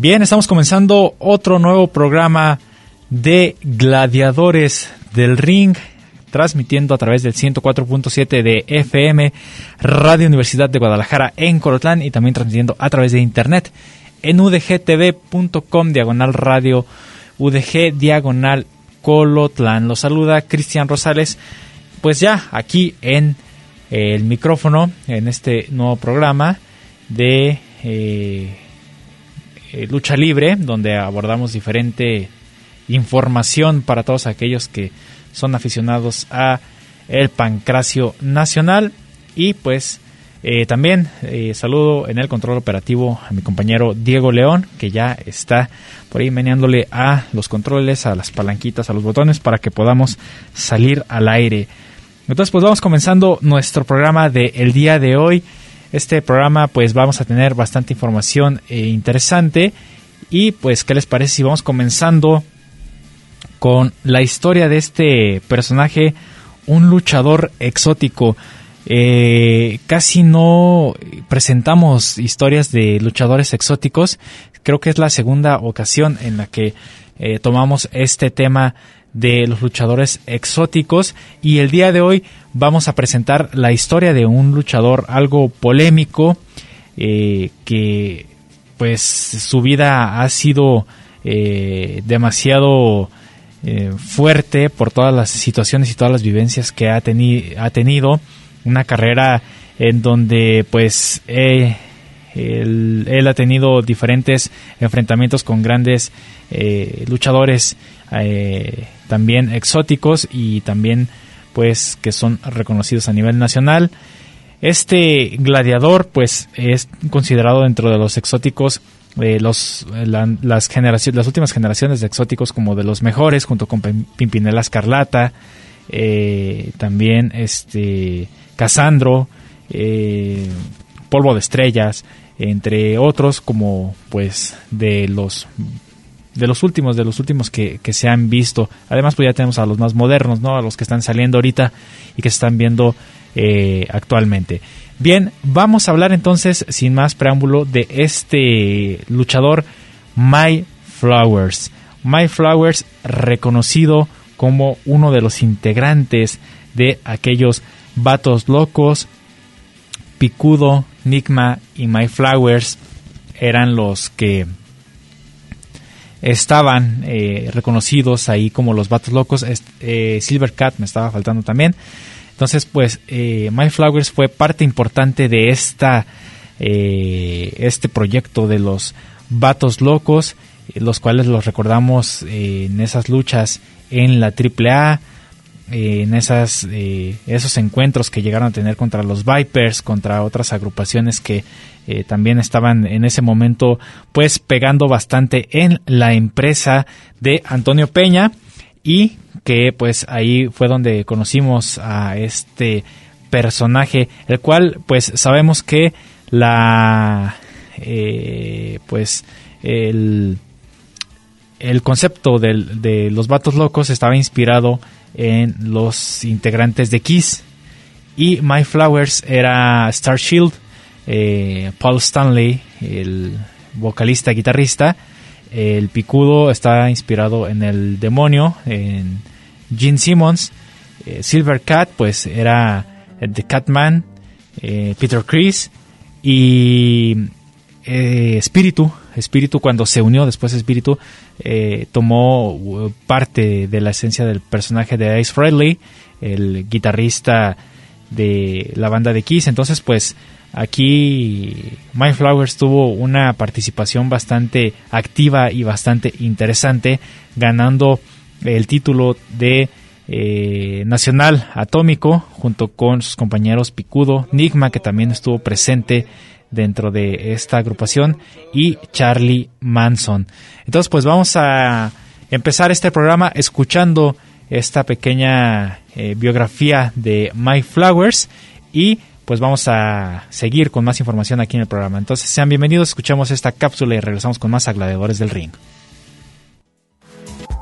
Bien, estamos comenzando otro nuevo programa de Gladiadores del Ring, transmitiendo a través del 104.7 de FM, Radio Universidad de Guadalajara en Corotlán y también transmitiendo a través de internet en udgtv.com diagonal radio udg diagonal Colotlán. Los saluda Cristian Rosales, pues ya aquí en el micrófono, en este nuevo programa de... Eh, eh, lucha libre, donde abordamos diferente información para todos aquellos que son aficionados a el pancracio nacional y pues eh, también eh, saludo en el control operativo a mi compañero Diego León que ya está por ahí meneándole a los controles, a las palanquitas, a los botones para que podamos salir al aire. Entonces pues vamos comenzando nuestro programa de el día de hoy este programa pues vamos a tener bastante información eh, interesante y pues qué les parece si vamos comenzando con la historia de este personaje, un luchador exótico. Eh, casi no presentamos historias de luchadores exóticos. Creo que es la segunda ocasión en la que eh, tomamos este tema de los luchadores exóticos. Y el día de hoy vamos a presentar la historia de un luchador algo polémico eh, que pues su vida ha sido eh, demasiado eh, fuerte por todas las situaciones y todas las vivencias que ha, ha tenido. Una carrera en donde pues él, él, ha tenido diferentes enfrentamientos con grandes luchadores también exóticos y también pues que son reconocidos a nivel nacional. Este gladiador pues es considerado dentro de los exóticos eh, los, las, generaciones, las últimas generaciones de exóticos como de los mejores junto con Pimpinela Escarlata, eh, también este Casandro, eh, Polvo de Estrellas, entre otros como pues de los de los últimos, de los últimos que, se han visto. Además, pues ya tenemos a los más modernos, ¿no? A los que están saliendo ahorita y que se están viendo eh, actualmente. Bien, vamos a hablar entonces, sin más preámbulo, de este luchador, My Flowers. My Flowers, reconocido como uno de los integrantes de aquellos vatos locos, Picudo, Nigma y My Flowers eran los que estaban eh, reconocidos ahí como los vatos locos. Eh, Silver Cat me estaba faltando también. Entonces, pues, eh, My Flowers fue parte importante de esta, este proyecto de los vatos locos, los cuales los recordamos en esas luchas en la AAA, en esas, esos encuentros que llegaron a tener contra los Vipers, contra otras agrupaciones que eh, también estaban en ese momento pues pegando bastante en la empresa de Antonio Peña y que pues ahí fue donde conocimos a este personaje el cual pues sabemos que la eh, pues el, el concepto de los vatos locos estaba inspirado en los integrantes de Kiss. Y My Flowers era Star Shield eh, Paul Stanley, el vocalista guitarrista. El picudo está inspirado en el demonio, en Gene Simmons. Silver Cat, pues era The Catman, Peter Chris y Espíritu. Espíritu cuando se unió después Espíritu tomó parte de la esencia del personaje de Ace Frehley, el guitarrista de la banda de Kiss. Entonces, pues aquí My Flowers tuvo una participación bastante activa y bastante interesante, ganando el título de eh, Nacional Atómico junto con sus compañeros Picudo, Nigma, que también estuvo presente dentro de esta agrupación, y Charlie Manson. Entonces, pues vamos a empezar este programa escuchando esta pequeña eh, biografía de My Flowers y pues vamos a seguir con más información aquí en el programa. Entonces sean bienvenidos, escuchamos esta cápsula y regresamos con más a Gladiadores del Ring.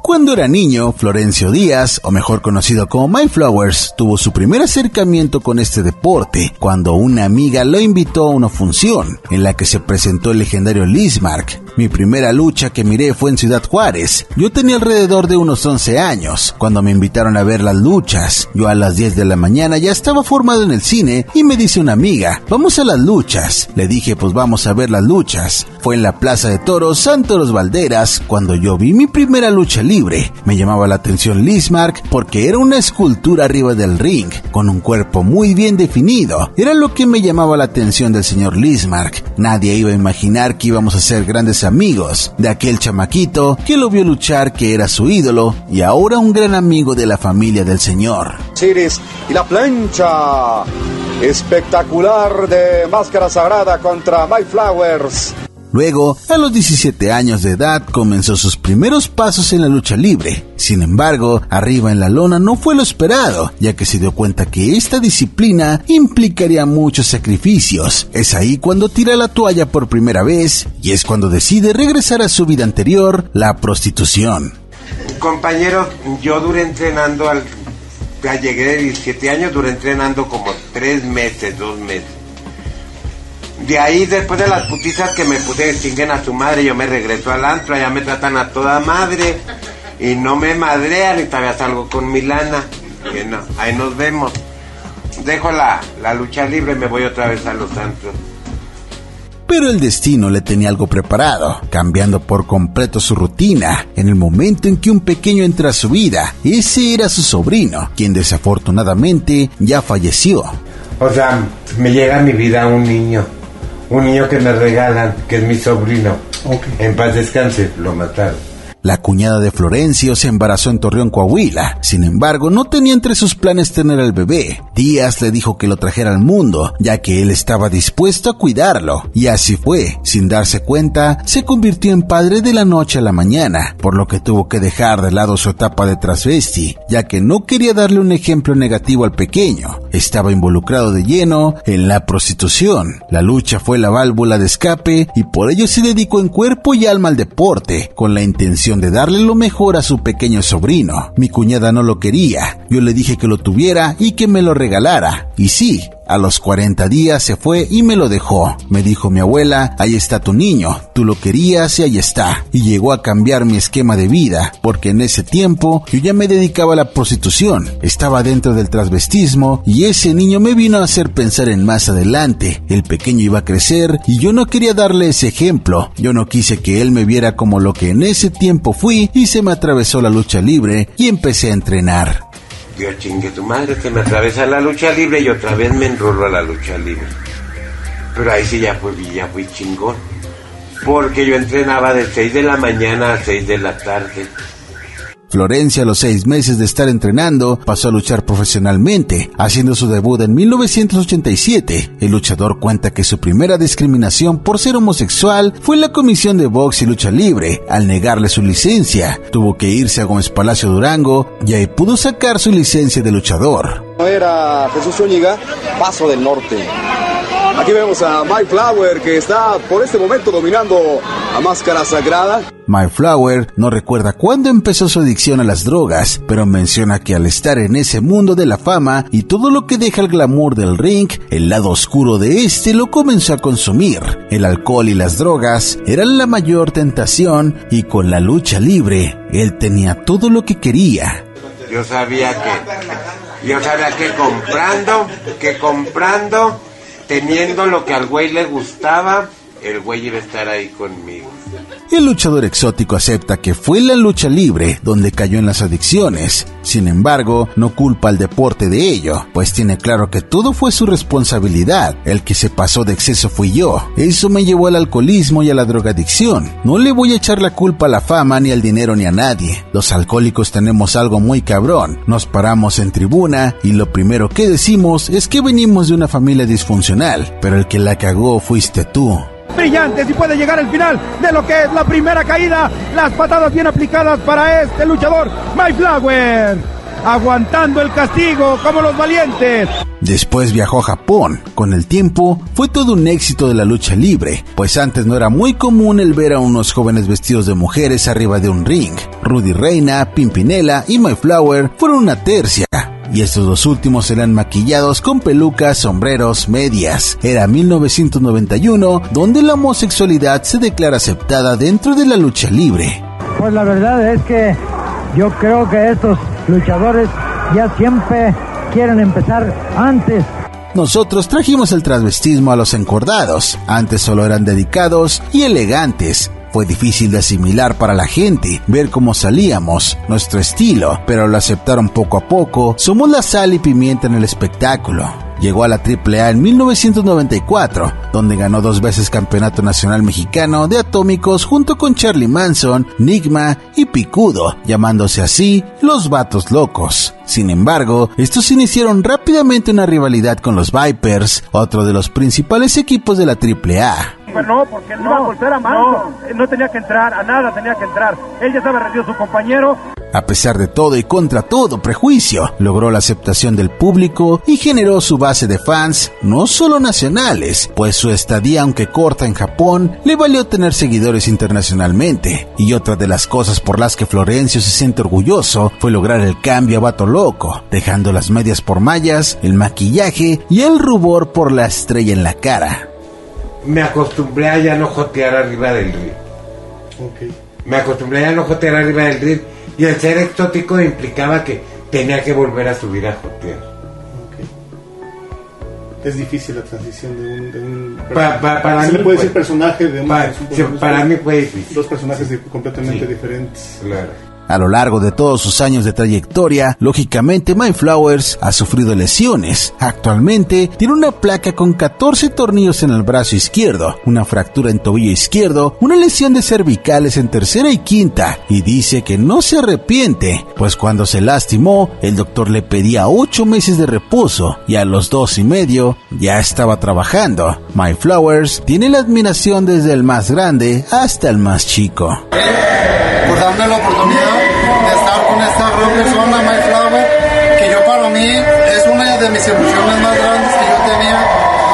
Cuando era niño, Florencio Díaz, o mejor conocido como My Flowers, tuvo su primer acercamiento con este deporte cuando una amiga lo invitó a una función en la que se presentó el legendario Lismark. Mi primera lucha que miré fue en Ciudad Juárez. Yo tenía alrededor de unos 11 años cuando me invitaron a ver las luchas. Yo a las 10 de la mañana ya estaba formado en el cine y me dice una amiga, vamos a las luchas. Le dije, pues vamos a ver las luchas. Fue en la Plaza de Toros Santos Valderas cuando yo vi mi primera lucha libre me llamaba la atención Lismark porque era una escultura arriba del ring, con un cuerpo muy bien definido. Era lo que me llamaba la atención del señor Lismark. Nadie iba a imaginar que íbamos a ser grandes amigos de aquel chamaquito que lo vio luchar, que era su ídolo y ahora un gran amigo de la familia del señor. y la plancha espectacular de Máscara Sagrada contra My Flowers. Luego, a los 17 años de edad, comenzó sus primeros pasos en la lucha libre. Sin embargo, arriba en la lona no fue lo esperado, ya que se dio cuenta que esta disciplina implicaría muchos sacrificios. Es ahí cuando tira la toalla por primera vez y es cuando decide regresar a su vida anterior, la prostitución. Compañeros, yo duré entrenando al... Ya llegué de 17 años, duré entrenando como 3 meses, 2 meses de ahí, después de las putizas que me puse, chinguen a su madre, yo me regreso al antro, allá me tratan a toda madre y no me madrean y todavía salgo con mi lana. Bueno, ahí nos vemos. Dejo la, la lucha libre y me voy otra vez a los antros. Pero el destino le tenía algo preparado, cambiando por completo su rutina en el momento en que un pequeño entra a su vida. Ese era su sobrino, quien desafortunadamente ya falleció. O sea, me llega a mi vida un niño un niño que me regalan, que es mi sobrino. En paz descanse, lo mataron. La cuñada de Florencio se embarazó en Torreón, Coahuila. Sin embargo, no tenía entre sus planes tener al bebé. Díaz le dijo que lo trajera al mundo, ya que él estaba dispuesto a cuidarlo. Y así fue. Sin darse cuenta, se convirtió en padre de la noche a la mañana, por lo que tuvo que dejar de lado su etapa de transvesti, ya que no quería darle un ejemplo negativo al pequeño. Estaba involucrado de lleno en la prostitución. La lucha fue la válvula de escape y por ello se dedicó en cuerpo y alma al deporte, con la intención de darle lo mejor a su pequeño sobrino. Mi cuñada no lo quería. Yo le dije que lo tuviera y que me lo regalara. Y sí, a los 40 días se fue y me lo dejó. Me dijo mi abuela, ahí está tu niño, tú lo querías y ahí está. Y llegó a cambiar mi esquema de vida, porque en ese tiempo yo ya me dedicaba a la prostitución, estaba dentro del transvestismo y ese niño me vino a hacer pensar en más adelante. El pequeño iba a crecer y yo no quería darle ese ejemplo. Yo no quise que él me viera como lo que en ese tiempo fui y se me atravesó la lucha libre y empecé a entrenar. Dios chingue tu madre, que me atravesa la lucha libre y otra vez me enrollo a la lucha libre. Pero ahí sí ya fui, ya fui chingón. Porque yo entrenaba de 6 de la mañana a 6 de la tarde. Florencia, a los seis meses de estar entrenando, pasó a luchar profesionalmente, haciendo su debut en 1987. El luchador cuenta que su primera discriminación por ser homosexual fue la Comisión de Box y Lucha Libre, al negarle su licencia. Tuvo que irse a Gómez Palacio Durango y ahí pudo sacar su licencia de luchador. Era Jesús Zúñiga, Paso del Norte. Aquí vemos a My Flower que está por este momento dominando a Máscara Sagrada. My Flower no recuerda cuándo empezó su adicción a las drogas, pero menciona que al estar en ese mundo de la fama y todo lo que deja el glamour del ring, el lado oscuro de este lo comenzó a consumir. El alcohol y las drogas eran la mayor tentación y con la lucha libre, él tenía todo lo que quería. Yo sabía que, yo sabía que comprando, que comprando, teniendo lo que al güey le gustaba, el güey iba a estar ahí conmigo. El luchador exótico acepta que fue la lucha libre donde cayó en las adicciones. Sin embargo, no culpa al deporte de ello, pues tiene claro que todo fue su responsabilidad. El que se pasó de exceso fui yo. Eso me llevó al alcoholismo y a la drogadicción. No le voy a echar la culpa a la fama, ni al dinero, ni a nadie. Los alcohólicos tenemos algo muy cabrón. Nos paramos en tribuna y lo primero que decimos es que venimos de una familia disfuncional, pero el que la cagó fuiste tú brillantes y puede llegar al final de lo que es la primera caída. Las patadas bien aplicadas para este luchador, My Flower. Aguantando el castigo como los valientes. Después viajó a Japón. Con el tiempo, fue todo un éxito de la lucha libre, pues antes no era muy común el ver a unos jóvenes vestidos de mujeres arriba de un ring. Rudy Reina, Pimpinela y My Flower fueron una tercia y estos dos últimos eran maquillados con pelucas, sombreros, medias. Era 1991 donde la homosexualidad se declara aceptada dentro de la lucha libre. Pues la verdad es que yo creo que estos luchadores ya siempre quieren empezar antes nosotros trajimos el transvestismo a los encordados. Antes solo eran dedicados y elegantes, fue difícil de asimilar para la gente, ver cómo salíamos, nuestro estilo, pero lo aceptaron poco a poco. Somos la sal y pimienta en el espectáculo. Llegó a la AAA en 1994, donde ganó dos veces Campeonato Nacional Mexicano de Atómicos junto con Charlie Manson, Nigma y Picudo, llamándose así los Vatos Locos. Sin embargo, estos iniciaron rápidamente una rivalidad con los Vipers, otro de los principales equipos de la AAA. Pues no, porque no, iba a golpear a Manson. No, no tenía que entrar, a nada tenía que entrar. Él ya estaba rendido su compañero. A pesar de todo y contra todo prejuicio, logró la aceptación del público y generó su base de fans, no solo nacionales, pues su estadía, aunque corta en Japón, le valió tener seguidores internacionalmente. Y otra de las cosas por las que Florencio se siente orgulloso fue lograr el cambio a Vato Loco, dejando las medias por mallas, el maquillaje y el rubor por la estrella en la cara me acostumbré a ya no jotear arriba del río. Me acostumbré a no jotear arriba del río y el ser exótico implicaba que tenía que volver a subir a jotear. Es difícil la transición de un... De un para se le puede decir personaje de un... Para, mí fue difícil. Dos personajes completamente diferentes. Claro. A lo largo de todos sus años de trayectoria, lógicamente My Flowers ha sufrido lesiones. Actualmente tiene una placa con 14 tornillos en el brazo izquierdo, una fractura en tobillo izquierdo, una lesión de cervicales en tercera y quinta, y dice que no se arrepiente, pues cuando se lastimó, el doctor le pedía 8 meses de reposo y a los dos y medio ya estaba trabajando. My Flowers tiene la admiración desde el más grande hasta el más chico. Gran persona, My Flower, que yo para mí es una de mis emociones más grandes que yo tenía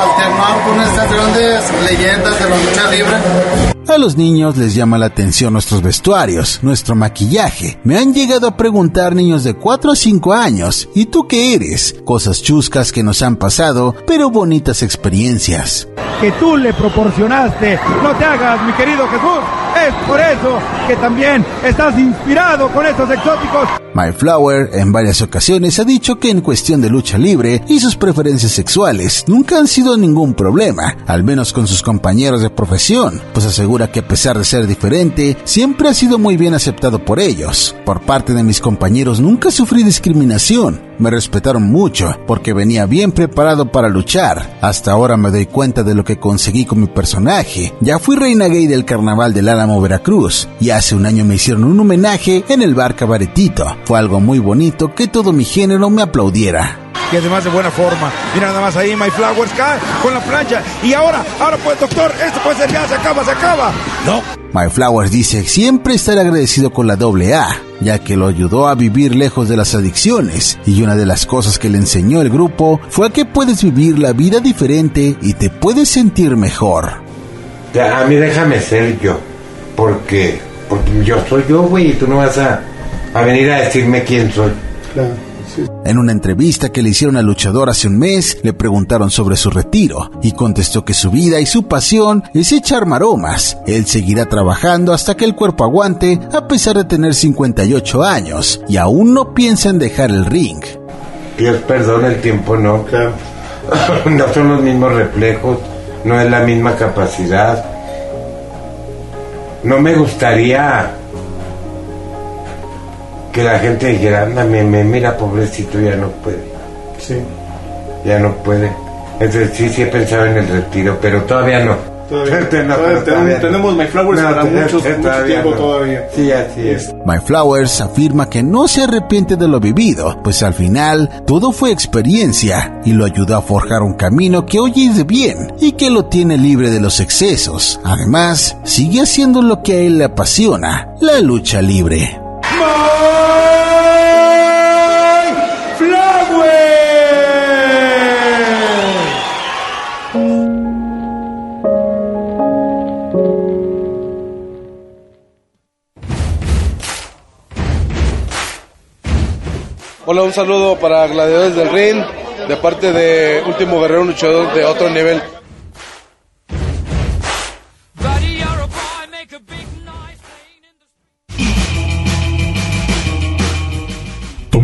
alternar con estas grandes leyendas de la lucha libre. A los niños les llama la atención nuestros vestuarios, nuestro maquillaje. Me han llegado a preguntar niños de 4 a 5 años, ¿y tú qué eres? Cosas chuscas que nos han pasado, pero bonitas experiencias. Que tú le proporcionaste, no te hagas, mi querido Jesús. Es por eso que también estás inspirado con estos exóticos. My Flower en varias ocasiones ha dicho que en cuestión de lucha libre y sus preferencias sexuales nunca han sido ningún problema, al menos con sus compañeros de profesión, pues asegura que a pesar de ser diferente, siempre ha sido muy bien aceptado por ellos. Por parte de mis compañeros nunca sufrí discriminación, me respetaron mucho porque venía bien preparado para luchar. Hasta ahora me doy cuenta de lo que conseguí con mi personaje. Ya fui reina gay del carnaval del Álamo Veracruz y hace un año me hicieron un homenaje en el bar Cabaretito. Fue algo muy bonito que todo mi género me aplaudiera y además de buena forma. Mira nada más ahí, My Flowers cae con la plancha. Y ahora, ahora pues doctor, esto puede ser ya, se acaba, se acaba. No. My Flowers dice siempre estar agradecido con la AA, ya que lo ayudó a vivir lejos de las adicciones. Y una de las cosas que le enseñó el grupo fue que puedes vivir la vida diferente y te puedes sentir mejor. A mí déjame ser yo, porque, porque yo soy yo, güey, y tú no vas a, a venir a decirme quién soy. En una entrevista que le hicieron al luchador hace un mes, le preguntaron sobre su retiro y contestó que su vida y su pasión es echar maromas. Él seguirá trabajando hasta que el cuerpo aguante a pesar de tener 58 años y aún no piensa en dejar el ring. Dios perdona el tiempo, no. no son los mismos reflejos, no es la misma capacidad. No me gustaría que la gente dijera, anda, me, me mira, pobrecito, ya no puede. Sí. Ya no puede. Entonces sí, sí he pensado en el retiro, pero todavía no. Todavía, No, todavía no. tenemos My Flowers No, para todavía- muchos, mucho todavía tiempo no. todavía. Sí, así es. My Flowers afirma que no se arrepiente de lo vivido, pues al final todo fue experiencia y lo ayudó a forjar un camino que hoy es de bien y que lo tiene libre de los excesos. Además, sigue haciendo lo que a él le apasiona, la lucha libre. Hola, un saludo para Gladiadores del Ring, de parte de Último Guerrero Luchador de otro nivel.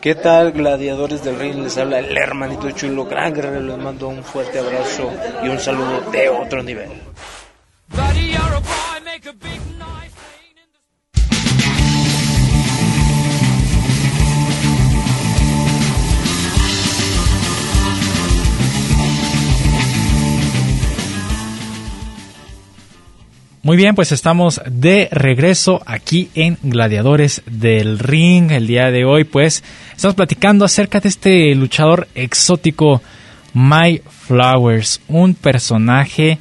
¿Qué tal, gladiadores del ring? Les habla el hermanito chulo, gran guerrero. Les mando un fuerte abrazo y un saludo de otro nivel. Muy bien, pues estamos de regreso aquí en Gladiadores del Ring. El día de hoy, pues, estamos platicando acerca de este luchador exótico, My Flowers, un personaje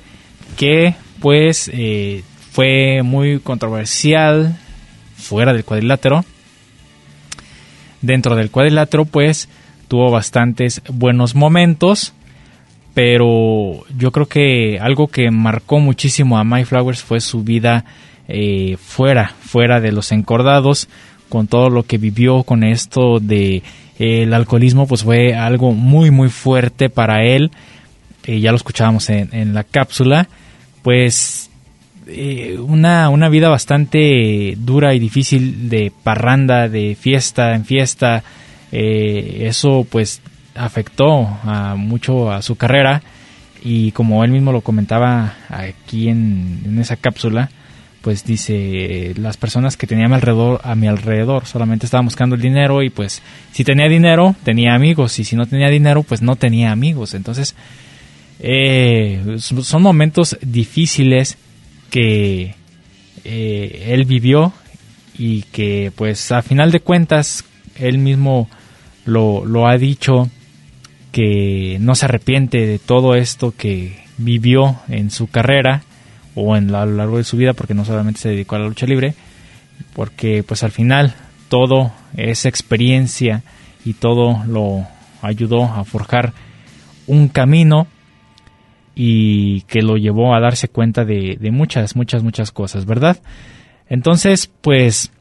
que, pues, eh, fue muy controversial fuera del cuadrilátero. Dentro del cuadrilátero, pues, tuvo bastantes buenos momentos pero yo creo que algo que marcó muchísimo a My Flowers fue su vida eh, fuera, fuera de los encordados, con todo lo que vivió con esto de eh, el alcoholismo, pues fue algo muy muy fuerte para él. Eh, ya lo escuchábamos en, en la cápsula, pues una, una vida bastante dura y difícil de parranda, de fiesta en fiesta. Eso pues afectó a mucho a su carrera. Y como él mismo lo comentaba aquí en, en esa cápsula, pues dice las personas que tenía a mi alrededor, solamente estaban buscando el dinero y pues si tenía dinero tenía amigos y si no tenía dinero pues no tenía amigos. Entonces eh, son momentos difíciles que eh, él vivió y que pues a final de cuentas él mismo lo, lo ha dicho que no se arrepiente de todo esto que vivió en su carrera o en la, a lo largo de su vida porque no solamente se dedicó a la lucha libre porque pues al final todo es experiencia y todo lo ayudó a forjar un camino y que lo llevó a darse cuenta de, de muchas, muchas, muchas cosas, ¿verdad? Entonces, pues,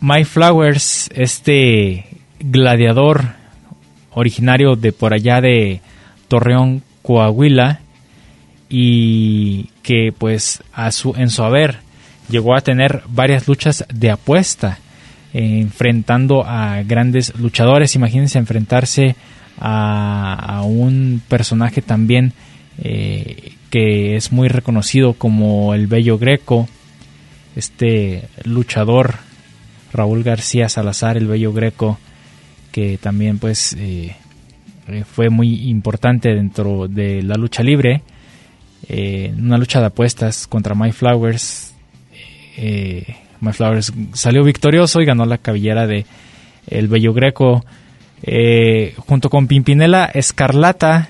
My Flowers, este gladiador originario de por allá de Torreón, Coahuila, y que pues a su, en su haber llegó a tener varias luchas de apuesta, enfrentando a grandes luchadores. Imagínense enfrentarse a, a un personaje también eh, que es muy reconocido como el Bello Greco, este luchador Raúl García Salazar, el Bello Greco, que también pues eh, fue muy importante dentro de la lucha libre, eh, una lucha de apuestas contra My Flowers. Eh, My Flowers salió victorioso y ganó la cabellera de El Bello Greco. Eh, junto con Pimpinela Escarlata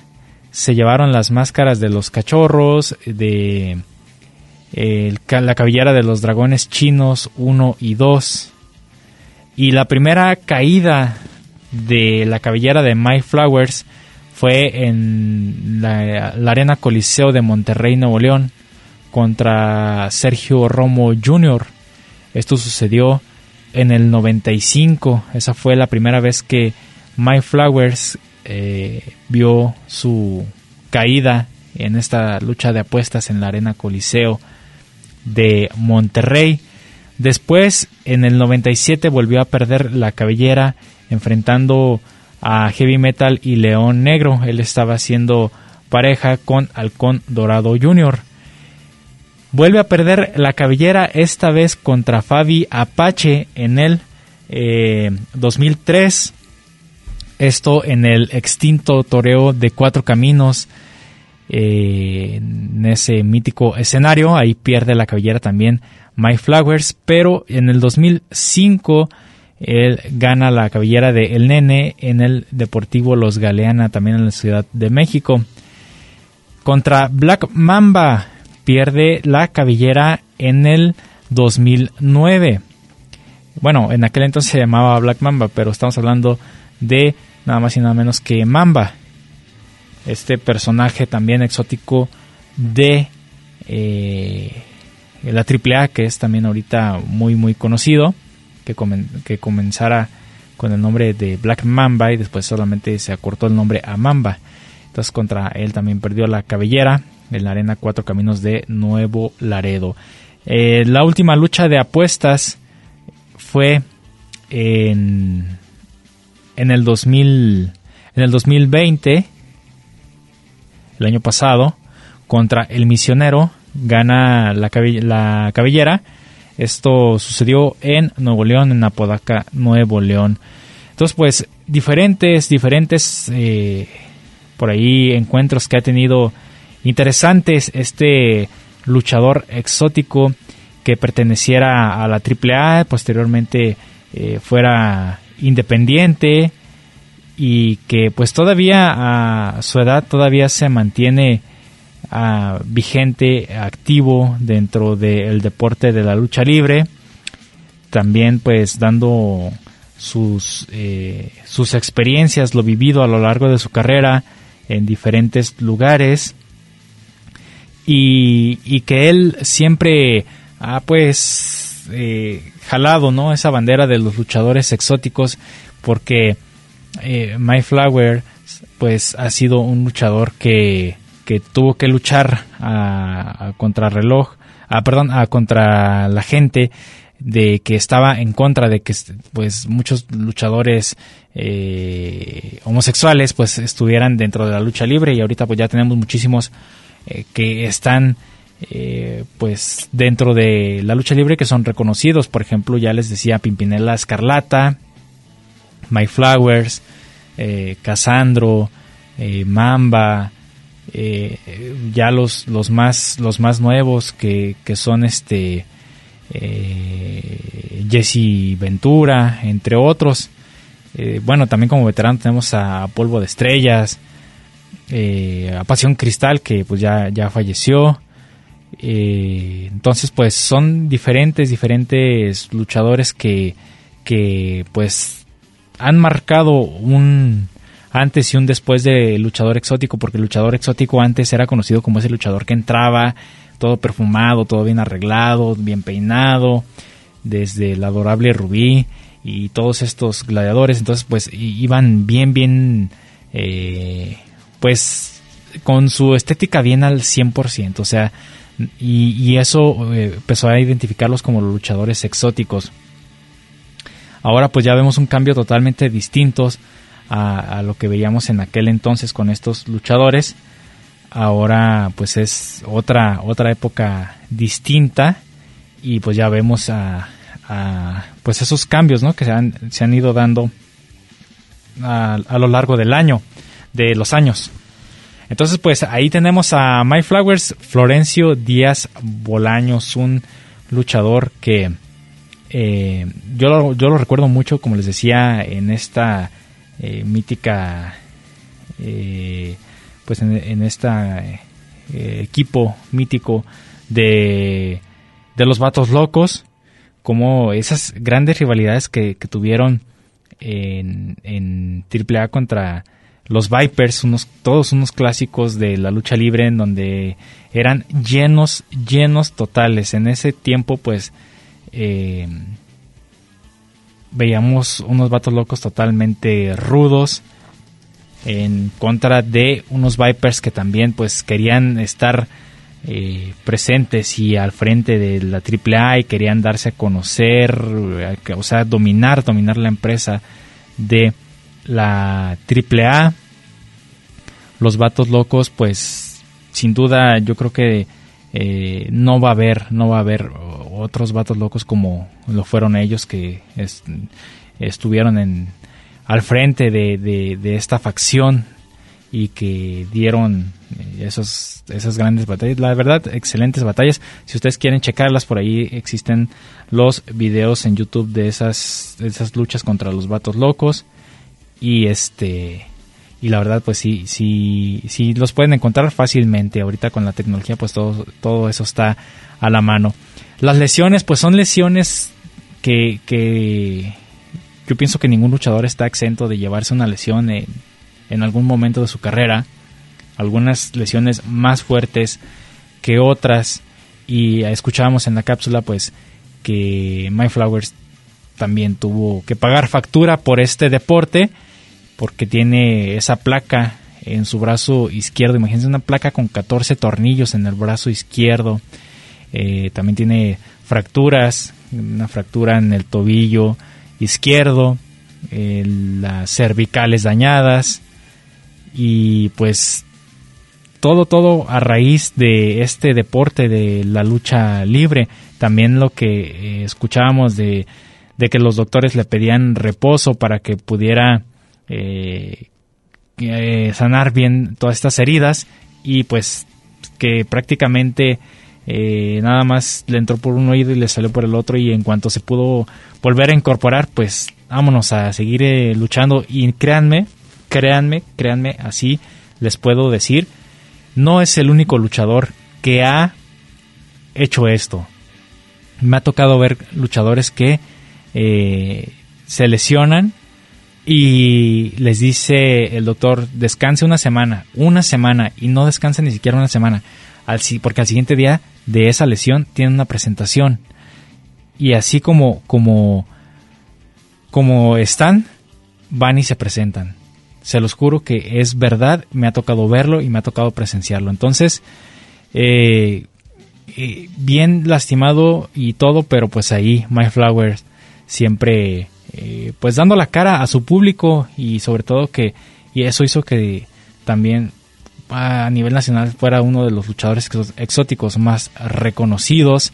se llevaron las máscaras de los cachorros, de la cabellera de los dragones chinos 1 y 2. Y la primera caída de la cabellera de My Flowers fue en la, Arena Coliseo de Monterrey, Nuevo León, contra Sergio Romo Jr. Esto sucedió en el 95. Esa fue la primera vez que My Flowers eh, vio su caída en esta lucha de apuestas en la Arena Coliseo de Monterrey. Después, en el 97, volvió a perder la cabellera enfrentando a Heavy Metal y León Negro. Él estaba haciendo pareja con Halcón Dorado Jr. Vuelve a perder la cabellera esta vez contra Fabi Apache en el eh, 2003. Esto en el extinto toreo de Cuatro Caminos. eh, en ese mítico escenario. Ahí pierde la cabellera también My Flowers. Pero en el 2005 él gana la cabellera de El Nene en el Deportivo Los Galeana, también en la Ciudad de México. Contra Black Mamba pierde la cabellera en el 2009. Bueno, en aquel entonces se llamaba Black Mamba, pero estamos hablando de nada más y nada menos que Mamba. Este personaje también exótico de eh, la AAA, que es también ahorita muy muy conocido, que, comen- que comenzara con el nombre de Black Mamba y después solamente se acortó el nombre a Mamba. Entonces contra él también perdió la cabellera en la Arena Cuatro Caminos de Nuevo Laredo. Eh, la última lucha de apuestas fue en, en el 2000 en el 2020 el año pasado contra el misionero gana la cabellera esto sucedió en Nuevo León en Apodaca Nuevo León. Entonces pues diferentes diferentes eh, por ahí encuentros que ha tenido interesantes este luchador exótico que perteneciera a la AAA, posteriormente eh, fuera independiente y que pues todavía a su edad todavía se mantiene ah, vigente, activo dentro del deporte de la lucha libre, también pues dando sus, eh, sus experiencias, lo vivido a lo largo de su carrera en diferentes lugares. Y, que él siempre ha pues eh, jalado no esa bandera de los luchadores exóticos porque eh, My Flower pues ha sido un luchador que, que tuvo que luchar a, a contrarreloj a, perdón a contra la gente de que estaba en contra de que pues muchos luchadores eh, homosexuales pues estuvieran dentro de la lucha libre. Y ahorita pues ya tenemos muchísimos eh, que están eh, pues dentro de la lucha libre que son reconocidos. Por ejemplo ya les decía Pimpinela Escarlata My Flowers Casandro Mamba eh, ya los los más los más nuevos que, que son este eh, Jesse Ventura entre otros. Eh, bueno también como veterano tenemos a Polvo de Estrellas a Pasión Cristal que pues ya ya falleció. Entonces pues son diferentes diferentes luchadores que que pues han marcado un antes y un después de luchador exótico porque luchador exótico antes era conocido como ese luchador que entraba todo perfumado todo bien arreglado bien peinado desde el adorable Rubí y todos estos gladiadores entonces pues iban bien bien eh, pues con su estética bien al 100%, o sea, y, y eso eh, empezó a identificarlos como los luchadores exóticos. Ahora pues ya vemos un cambio totalmente distintos a, lo que veíamos en aquel entonces con estos luchadores. Ahora pues es otra, otra época distinta y pues ya vemos a, pues esos cambios ¿no? que se han, se han ido dando a, lo largo del año, de los años. Entonces, pues ahí tenemos a My Flowers, Florencio Díaz Bolaños, un luchador que eh, yo, yo lo recuerdo mucho, como les decía, en esta eh, mítica eh, pues en, en este equipo mítico de, de los vatos locos, como esas grandes rivalidades que, que tuvieron en, en AAA contra los Vipers, unos, todos unos clásicos de la lucha libre en donde eran llenos, llenos totales. En ese tiempo, pues, eh, veíamos unos vatos locos totalmente rudos en contra de unos Vipers que también, pues, querían estar eh, presentes y al frente de la AAA y querían darse a conocer, o sea, dominar, dominar la empresa de la AAA. Los vatos locos, pues sin duda yo creo que eh, no va a haber, no va a haber otros vatos locos como lo fueron ellos que estuvieron al frente de, esta facción y que dieron eh, esas grandes batallas. La verdad, excelentes batallas. Si ustedes quieren checarlas, por ahí existen los videos en YouTube de esas, de esas luchas contra los vatos locos. Y este y la verdad pues sí sí sí los pueden encontrar fácilmente. Ahorita con la tecnología pues todo todo eso está a la mano. Las lesiones pues son lesiones que, que yo pienso que ningún luchador está exento de llevarse una lesión en, en algún momento de su carrera. Algunas lesiones más fuertes que otras. Y escuchábamos en la cápsula pues que My Flowers también tuvo que pagar factura por este deporte porque tiene esa placa en su brazo izquierdo. Imagínense una placa con 14 tornillos en el brazo izquierdo. Eh, también tiene fracturas, una fractura en el tobillo izquierdo, eh, las cervicales dañadas y pues todo, todo a raíz de este deporte de la lucha libre. También lo que eh, escuchábamos de, de que los doctores le pedían reposo para que pudiera eh, eh, sanar bien todas estas heridas y pues que prácticamente eh, nada más le entró por un oído y le salió por el otro y en cuanto se pudo volver a incorporar pues vámonos a seguir luchando y créanme, créanme, créanme, así les puedo decir, no es el único luchador que ha hecho esto. Me ha tocado ver luchadores que se lesionan y les dice el doctor, descanse una semana, una semana, y no descanse ni siquiera una semana, porque al siguiente día de esa lesión tiene una presentación. Y así como, como, como están, van y se presentan. Se los juro que es verdad, me ha tocado verlo y me ha tocado presenciarlo. Entonces, eh, eh, bien lastimado y todo, pero pues ahí My Flowers siempre eh, pues dando la cara a su público y sobre todo que y eso hizo que también a nivel nacional fuera uno de los luchadores exóticos más reconocidos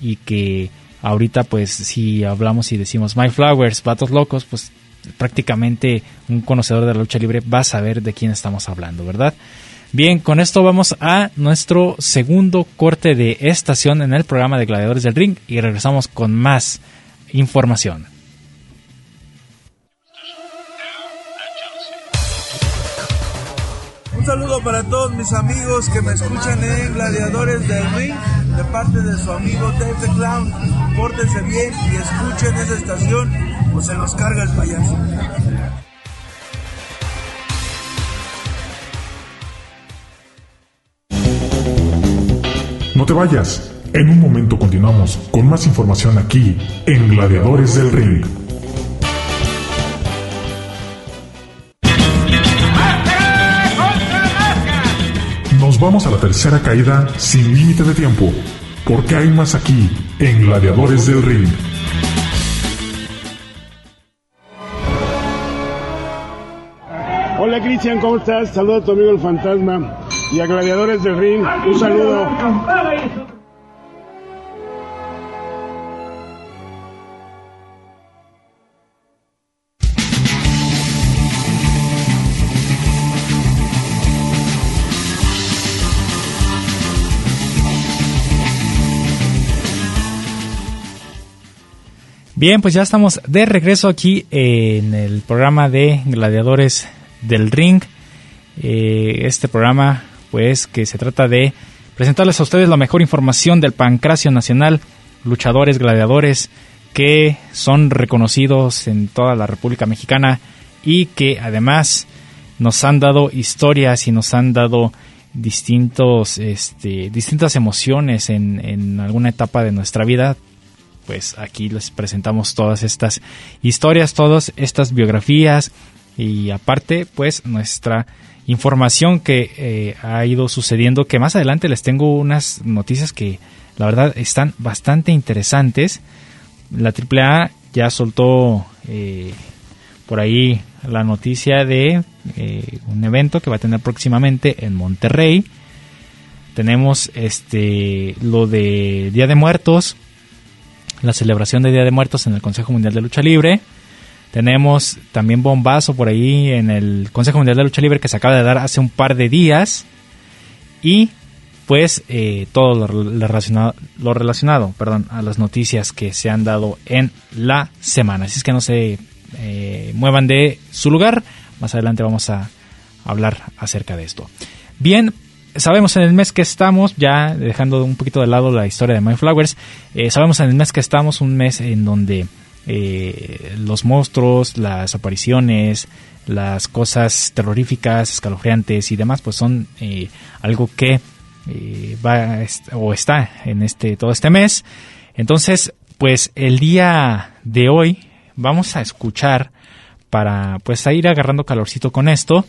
y que ahorita pues si hablamos y decimos My Flowers, Patos Locos, pues prácticamente un conocedor de la lucha libre va a saber de quién estamos hablando, ¿verdad? Bien, con esto vamos a nuestro segundo corte de estación en el programa de Gladiadores del Ring y regresamos con más información. Saludo para todos mis amigos que me escuchan en Gladiadores del Ring, de parte de su amigo Dave Clown. Pórtense bien y escuchen esa estación o se los carga el payaso. No te vayas. En un momento continuamos con más información aquí en Gladiadores del Ring. Vamos a la tercera caída sin límite de tiempo, porque hay más aquí en Gladiadores del Ring. Hola Cristian, ¿cómo estás? Saludo a tu amigo el fantasma y a Gladiadores del Ring. Un saludo. Bien, pues ya estamos de regreso aquí en el programa de Gladiadores del Ring. eh, este programa, pues que se trata de presentarles a ustedes la mejor información del pancracio nacional, luchadores, gladiadores que son reconocidos en toda la República Mexicana y que además nos han dado historias y nos han dado distintos, este, distintas emociones en, en alguna etapa de nuestra vida, pues aquí les presentamos todas estas historias, todas estas biografías y aparte pues nuestra información que eh, ha ido sucediendo que más adelante les tengo unas noticias que la verdad están bastante interesantes. La AAA ya soltó eh, por ahí la noticia de eh, un evento que va a tener próximamente en Monterrey. Tenemos este lo de Día de Muertos, la celebración de Día de Muertos en el Consejo Mundial de Lucha Libre. Tenemos también bombazo por ahí en el Consejo Mundial de Lucha Libre que se acaba de dar hace un par de días. Y pues eh, todo lo relacionado, lo relacionado perdón, a las noticias que se han dado en la semana. Así es que no se eh, muevan de su lugar. Más adelante vamos a hablar acerca de esto. Bien, sabemos en el mes que estamos, ya dejando un poquito de lado la historia de My Flowers, eh, sabemos en el mes que estamos, un mes en donde eh, los monstruos, las apariciones, las cosas terroríficas, escalofriantes y demás, pues son eh, algo que va o está en este todo este mes. Entonces, pues el día de hoy vamos a escuchar para pues a ir agarrando calorcito con esto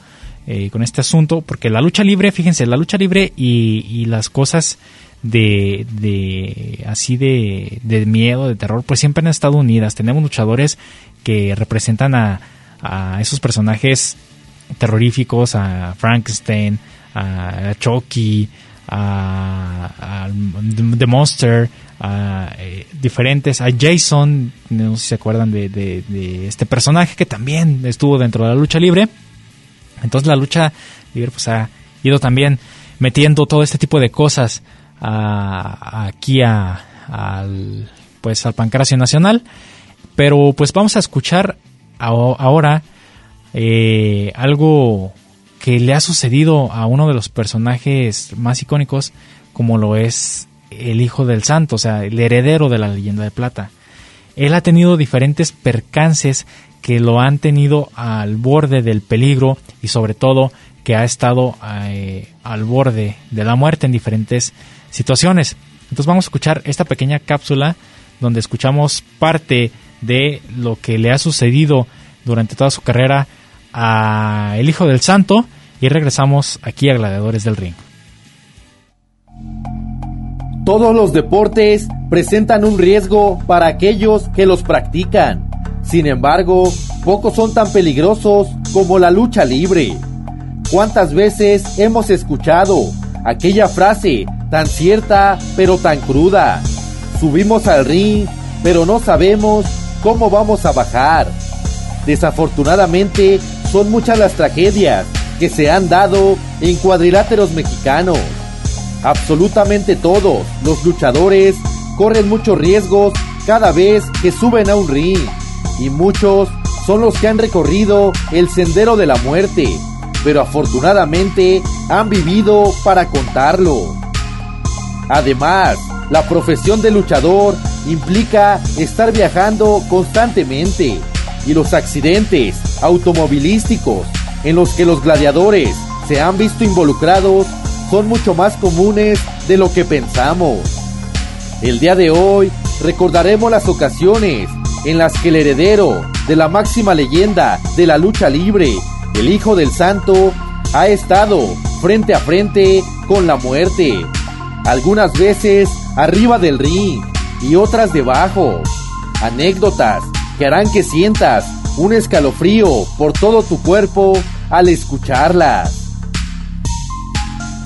eh, con este asunto, porque la lucha libre, fíjense, la lucha libre y, las cosas de, de así de, de, miedo, de terror, pues siempre han estado unidas. Tenemos luchadores que representan a, a esos personajes terroríficos, a Frankenstein, a, Chucky, a, The Monster, a eh, diferentes, a Jason, no sé si se acuerdan de, de este personaje que también estuvo dentro de la lucha libre. Entonces la lucha pues ha ido también metiendo todo este tipo de cosas aquí al pues al pancracio nacional pero pues vamos a escuchar ahora eh, algo que le ha sucedido a uno de los personajes más icónicos como lo es el hijo del santo, o sea, el heredero de la leyenda de plata. Él ha tenido diferentes percances que lo han tenido al borde del peligro y sobre todo que ha estado eh, al borde de la muerte en diferentes situaciones. Entonces vamos a escuchar esta pequeña cápsula donde escuchamos parte de lo que le ha sucedido durante toda su carrera a el Hijo del Santo y regresamos aquí a Gladiadores del Ring. Todos los deportes presentan un riesgo para aquellos que los practican. Sin embargo, pocos son tan peligrosos como la lucha libre. ¿Cuántas veces hemos escuchado aquella frase tan cierta pero tan cruda? Subimos al ring, pero no sabemos cómo vamos a bajar. Desafortunadamente, son muchas las tragedias que se han dado en cuadriláteros mexicanos. Absolutamente todos los luchadores corren muchos riesgos cada vez que suben a un ring y muchos son los que han recorrido el sendero de la muerte, pero afortunadamente han vivido para contarlo. Además, la profesión de luchador implica estar viajando constantemente y los accidentes automovilísticos en los que los gladiadores se han visto involucrados son mucho más comunes de lo que pensamos. El día de hoy recordaremos las ocasiones en las que el heredero de la máxima leyenda de la lucha libre, el Hijo del Santo, ha estado frente a frente con la muerte, algunas veces arriba del ring y otras debajo. Anécdotas que harán que sientas un escalofrío por todo tu cuerpo al escucharlas.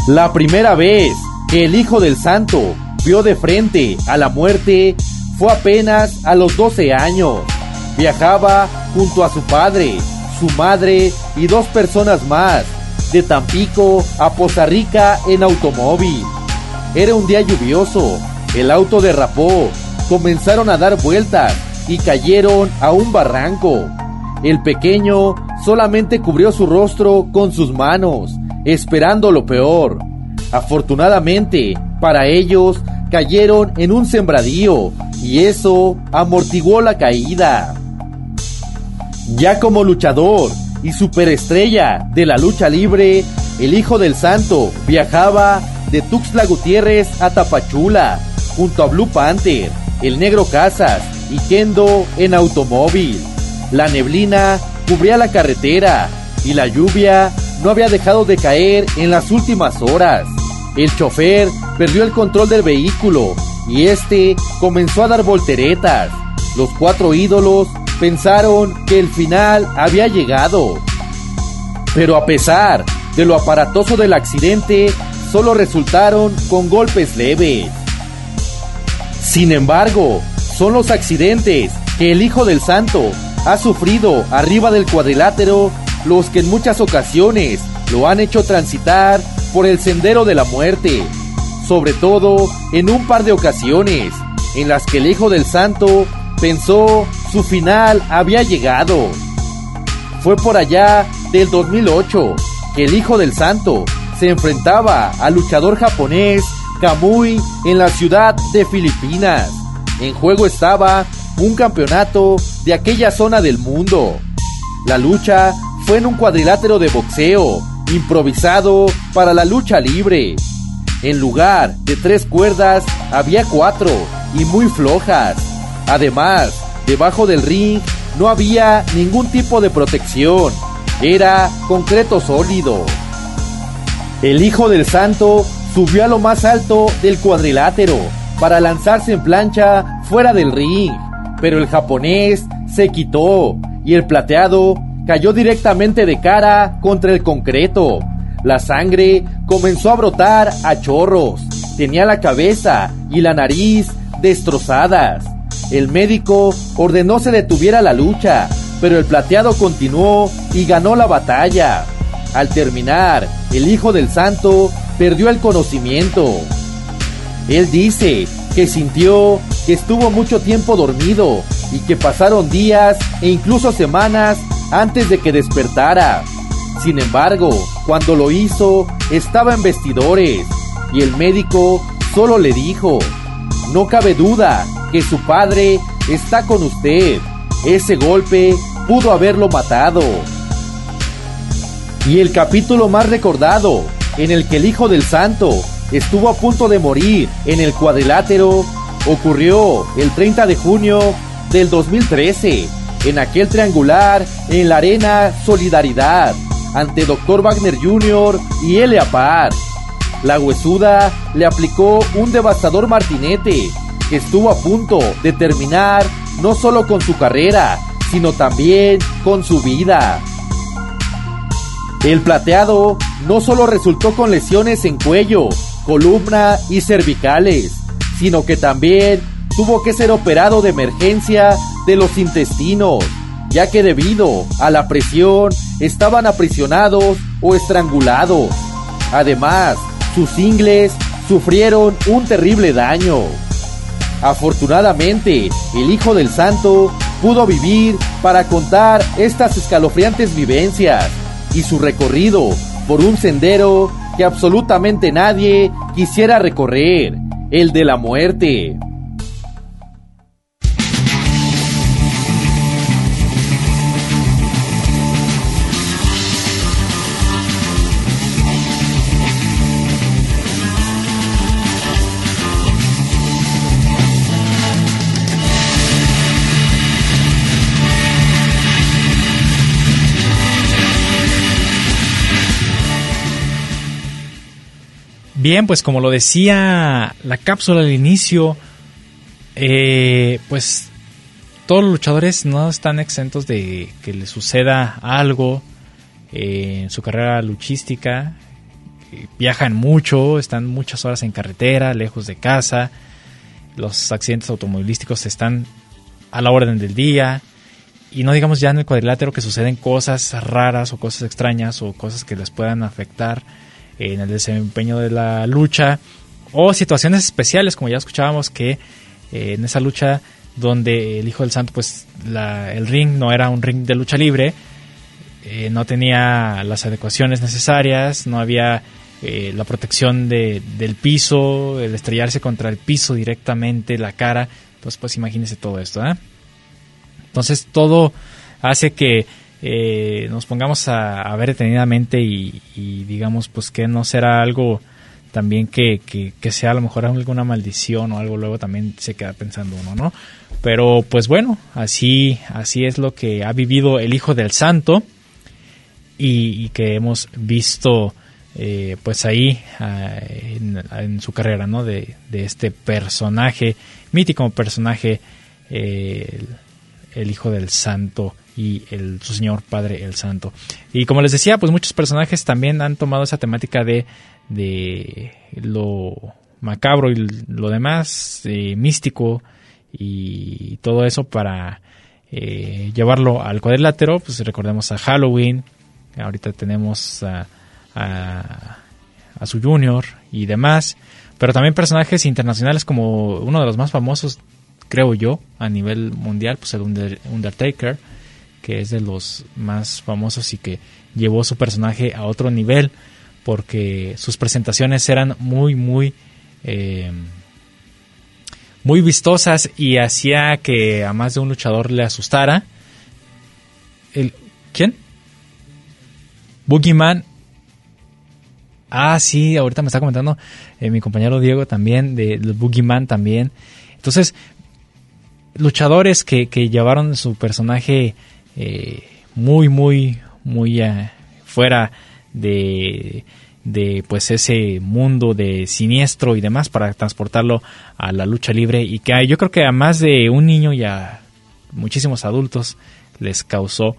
La primera vez que el Hijo del Santo vio de frente a la muerte fue apenas a los 12 años. Viajaba junto a su padre, su madre y dos personas más, de Tampico a Poza Rica en automóvil. Era un día lluvioso, el auto derrapó, comenzaron a dar vueltas y cayeron a un barranco. El pequeño solamente cubrió su rostro con sus manos esperando lo peor. Afortunadamente, para ellos, cayeron en un sembradío y eso amortiguó la caída. Ya como luchador y superestrella de la lucha libre, el Hijo del Santo viajaba de Tuxtla Gutiérrez a Tapachula, junto a Blue Panther, el Negro Casas y Kendo en automóvil. La neblina cubría la carretera y la lluvia no había dejado de caer en las últimas horas. El chofer perdió el control del vehículo y este comenzó a dar volteretas. Los cuatro ídolos pensaron que el final había llegado. Pero a pesar de lo aparatoso del accidente, solo resultaron con golpes leves. Sin embargo, son los accidentes que el Hijo del Santo ha sufrido arriba del cuadrilátero los que en muchas ocasiones lo han hecho transitar por el sendero de la muerte, sobre todo en un par de ocasiones en las que el Hijo del Santo pensó su final había llegado. Fue por allá del 2008 que el Hijo del Santo se enfrentaba al luchador japonés Kamui en la ciudad de Filipinas. En juego estaba un campeonato de aquella zona del mundo. La lucha fue en un cuadrilátero de boxeo, improvisado para la lucha libre. En lugar de tres cuerdas, había cuatro y muy flojas. Además, debajo del ring no había ningún tipo de protección. Era concreto sólido. El hijo del santo subió a lo más alto del cuadrilátero para lanzarse en plancha fuera del ring, pero el japonés se quitó y el plateado cayó directamente de cara contra el concreto. La sangre comenzó a brotar a chorros. Tenía la cabeza y la nariz destrozadas. El médico ordenó se detuviera la lucha, pero el plateado continuó y ganó la batalla. Al terminar, el hijo del santo perdió el conocimiento. Él dice que sintió que estuvo mucho tiempo dormido y que pasaron días e incluso semanas antes de que despertara. Sin embargo, cuando lo hizo, estaba en vestidores y el médico solo le dijo, no cabe duda que su padre está con usted. Ese golpe pudo haberlo matado. Y el capítulo más recordado, en el que el Hijo del Santo estuvo a punto de morir en el cuadrilátero, ocurrió el 30 de junio del 2013, en aquel triangular en la arena Solidaridad, ante Dr. Wagner Jr. y Elia Par. La huesuda le aplicó un devastador martinete que estuvo a punto de terminar no solo con su carrera, sino también con su vida. El plateado no solo resultó con lesiones en cuello, columna y cervicales, sino que también tuvo que ser operado de emergencia de los intestinos, ya que debido a la presión estaban aprisionados o estrangulados. Además, sus ingles sufrieron un terrible daño. Afortunadamente, el Hijo del Santo pudo vivir para contar estas escalofriantes vivencias y su recorrido por un sendero que absolutamente nadie quisiera recorrer, el de la muerte. Bien, pues como lo decía la cápsula al inicio, eh, pues todos los luchadores no están exentos de que les suceda algo eh, en su carrera luchística. Viajan mucho, están muchas horas en carretera, lejos de casa. Los accidentes automovilísticos están a la orden del día. Y no digamos ya en el cuadrilátero que suceden cosas raras o cosas extrañas o cosas que les puedan afectar en el desempeño de la lucha o situaciones especiales como ya escuchábamos que eh, en esa lucha donde el Hijo del Santo pues el ring no era un ring de lucha libre eh, no tenía las adecuaciones necesarias, no había eh, la protección de, del piso, el estrellarse contra el piso directamente, la cara. Entonces, pues imagínense todo esto. Entonces, todo hace que eh, nos pongamos a, ver detenidamente y, digamos, pues que no será algo también que, que, sea a lo mejor alguna maldición o algo, luego también se queda pensando uno, ¿no? Pero pues bueno, así, así es lo que ha vivido el Hijo del Santo y, que hemos visto eh, pues ahí ah, en, su carrera, ¿no? De, este personaje, mítico personaje, eh, el, Hijo del Santo y el, su Señor Padre el Santo. Y como les decía, pues muchos personajes también han tomado esa temática de, de lo macabro y lo demás, eh, místico y todo eso para llevarlo al cuadrilátero. Pues recordemos a Halloween, Ahorita tenemos a, a, su junior y demás. Pero también personajes internacionales como uno de los más famosos, creo yo, a nivel mundial, pues el Undertaker, que es de los más famosos y que llevó su personaje a otro nivel porque sus presentaciones eran muy, muy, eh, muy vistosas y hacía que a más de un luchador le asustara. El, ¿Quién? Boogeyman. Ah, sí, ahorita me está comentando eh, mi compañero Diego también, de, de Boogeyman también. Entonces, luchadores que, que llevaron su personaje eh, muy, muy, muy eh, fuera de, de pues ese mundo de siniestro y demás para transportarlo a la lucha libre y que yo creo que a más de un niño y a muchísimos adultos les causó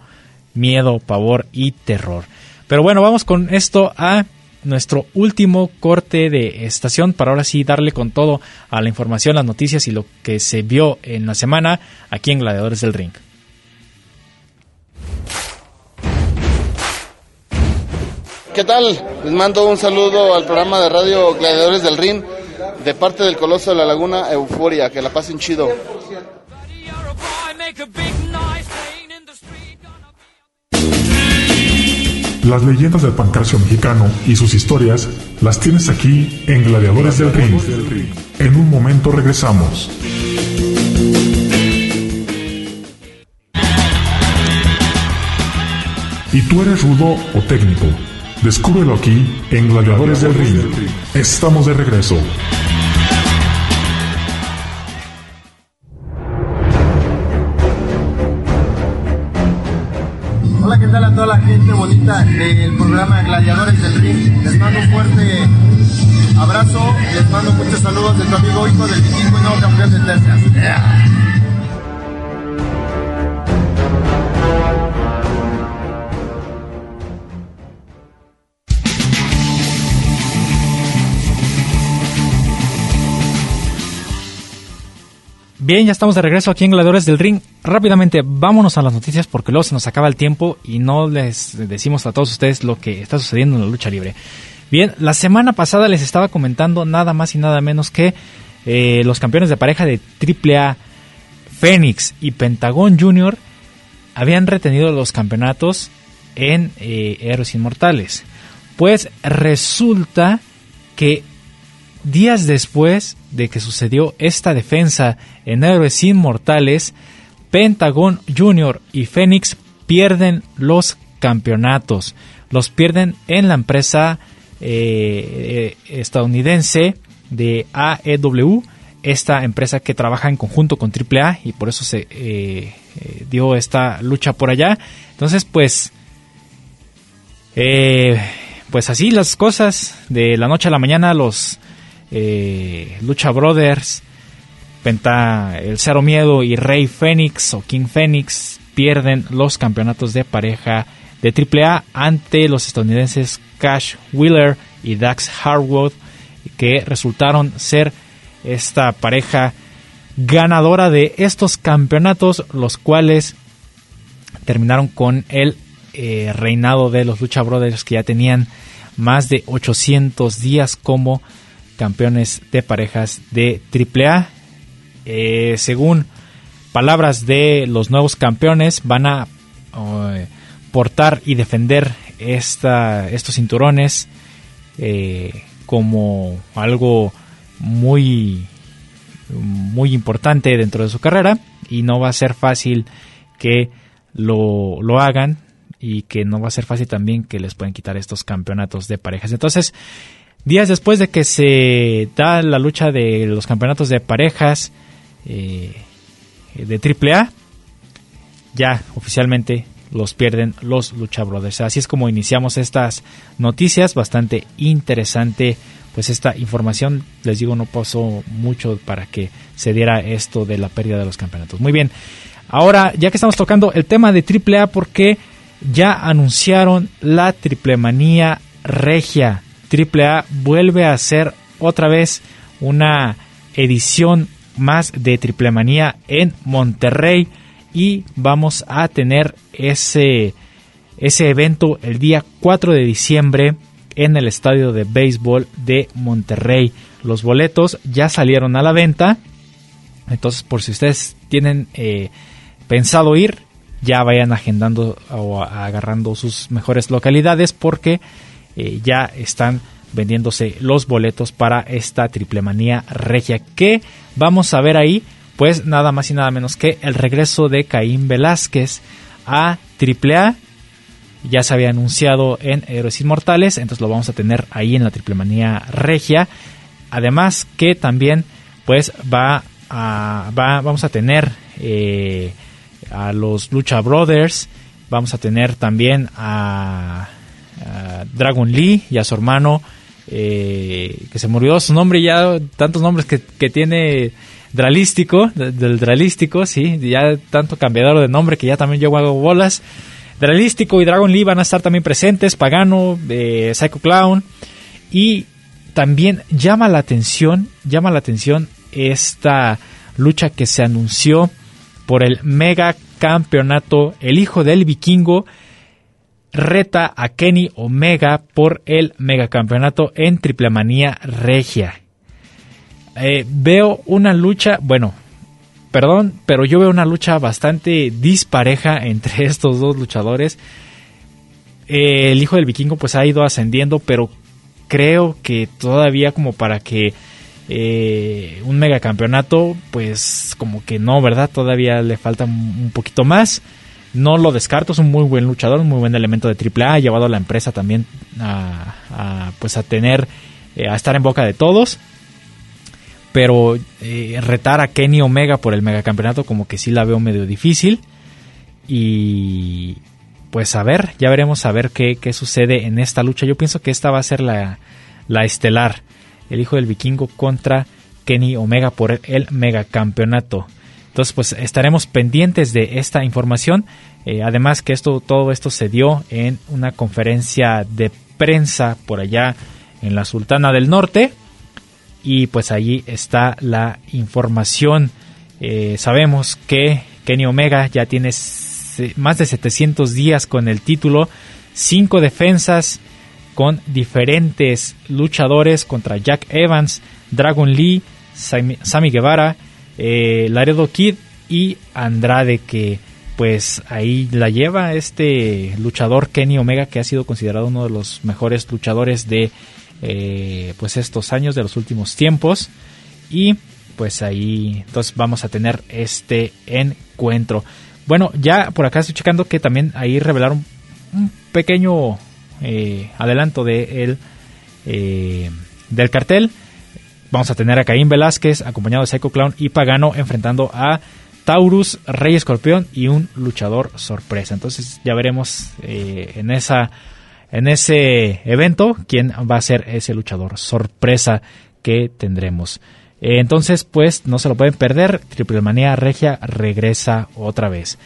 miedo, pavor y terror. Pero bueno, vamos con esto a nuestro último corte de estación para ahora sí darle con todo a la información, las noticias y lo que se vio en la semana aquí en Gladiadores del Ring. ¿Qué tal? Les mando un saludo al programa de radio Gladiadores del Ring de parte del Coloso de la Laguna Euforia. Que la pasen chido. Las leyendas del pancarcio mexicano y sus historias las tienes aquí en Gladiadores del Ring. En un momento regresamos. ¿Y tú eres rudo o técnico? Descúbrelo aquí en Gladiadores del Ring. Estamos de regreso. toda la gente bonita del programa Gladiadores del Ring. Les mando un fuerte abrazo, les mando muchos saludos de tu amigo hijo del vikingo y nuevo campeón de Texas. Bien, ya estamos de regreso aquí en Gladiadores del Ring. Rápidamente, vámonos a las noticias porque luego se nos acaba el tiempo y no les decimos a todos ustedes lo que está sucediendo en la lucha libre. Bien, la semana pasada les estaba comentando nada más y nada menos que eh, los campeones de pareja de AAA, Fénix y Pentagón Jr. habían retenido los campeonatos en eh, Héroes Inmortales. Pues resulta que días después de que sucedió esta defensa en Héroes Inmortales, Pentagon Junior y Phoenix pierden los campeonatos. Los pierden en la empresa eh, eh, estadounidense de AEW, esta empresa que trabaja en conjunto con AAA y por eso se eh, dio esta lucha por allá. Entonces, pues, pues así las cosas de la noche a la mañana los eh, Lucha Brothers, Penta, El Cero Miedo y Rey Fénix o King Fénix pierden los campeonatos de pareja de AAA ante los estadounidenses Cash Wheeler y Dax Harwood, que resultaron ser esta pareja ganadora de estos campeonatos, los cuales terminaron con el eh, reinado de los Lucha Brothers que ya tenían más de 800 días como campeones de parejas de AAA. Eh, según palabras de los nuevos campeones, van a eh, portar y defender esta, estos cinturones eh, como algo muy muy importante dentro de su carrera y no va a ser fácil que lo, lo hagan y que no va a ser fácil también que les pueden quitar estos campeonatos de parejas. Entonces, días después de que se da la lucha de los campeonatos de parejas eh, de AAA, ya oficialmente los pierden los Lucha Brothers. Así es como iniciamos estas noticias, bastante interesante pues esta información, les digo, no pasó mucho para que se diera esto de la pérdida de los campeonatos. Muy bien, ahora ya que estamos tocando el tema de AAA, porque ya anunciaron la triple manía regia. AAA vuelve a hacer otra vez una edición más de triple manía en Monterrey y vamos a tener ese, ese evento el día 4 de diciembre en el estadio de béisbol de Monterrey. Los boletos ya salieron a la venta. Entonces, por si ustedes tienen eh, pensado ir, ya vayan agendando o agarrando sus mejores localidades porque eh, ya están vendiéndose los boletos para esta triple manía regia. que vamos a ver ahí? Pues nada más y nada menos que el regreso de Caín Velázquez a AAA ya se había anunciado en Héroes Inmortales, entonces lo vamos a tener ahí en la Triple Manía Regia. Además que también pues va a, va, vamos a tener eh, a los Lucha Brothers, vamos a tener también a, Dragon Lee y a su hermano eh, que se murió su nombre ya, tantos nombres que, que tiene Dralístico, del Dralístico, sí, ya tanto cambiador de nombre que ya también yo hago bolas. Dralístico y Dragon Lee van a estar también presentes, Pagano, eh, Psycho Clown y también llama la atención, llama la atención esta lucha que se anunció por el mega campeonato, el hijo del vikingo reta a Kenny Omega por el mega campeonato en Triple Manía Regia. Eh, veo una lucha, bueno, perdón, pero yo veo una lucha bastante dispareja entre estos dos luchadores. Eh, el hijo del vikingo pues ha ido ascendiendo, pero creo que todavía como para que eh, un megacampeonato, pues como que no, ¿verdad? Todavía le falta un poquito más. No lo descarto, es un muy buen luchador, un muy buen elemento de AAA, ha llevado a la empresa también a, pues a tener, eh, a estar en boca de todos pero eh, retar a Kenny Omega por el megacampeonato como que sí la veo medio difícil. Y pues a ver, ya veremos a ver qué, sucede en esta lucha. Yo pienso que esta va a ser la, estelar. El hijo del vikingo contra Kenny Omega por el megacampeonato. Entonces pues estaremos pendientes de esta información. Eh, además que esto, todo esto se dio en una conferencia de prensa por allá en la Sultana del Norte y pues allí está la información. Eh, sabemos que Kenny Omega ya tiene más de 700 días con el título, 5 defensas con diferentes luchadores contra Jack Evans, Dragon Lee, Sammy Guevara, eh, Laredo Kid y Andrade que pues ahí la lleva este luchador Kenny Omega que ha sido considerado uno de los mejores luchadores de eh, pues estos años de los últimos tiempos. Y pues ahí entonces vamos a tener este encuentro. Bueno ya por acá estoy checando que también ahí revelaron un pequeño eh, adelanto de el, del cartel vamos a tener a Caín Velázquez acompañado de Psycho Clown y Pagano enfrentando a Taurus, Rey Escorpión y un luchador sorpresa. Entonces ya veremos en esa en ese evento quién va a ser ese luchador sorpresa que tendremos. Eh, entonces, pues no se lo pueden perder. Triple Manía Regia regresa otra vez.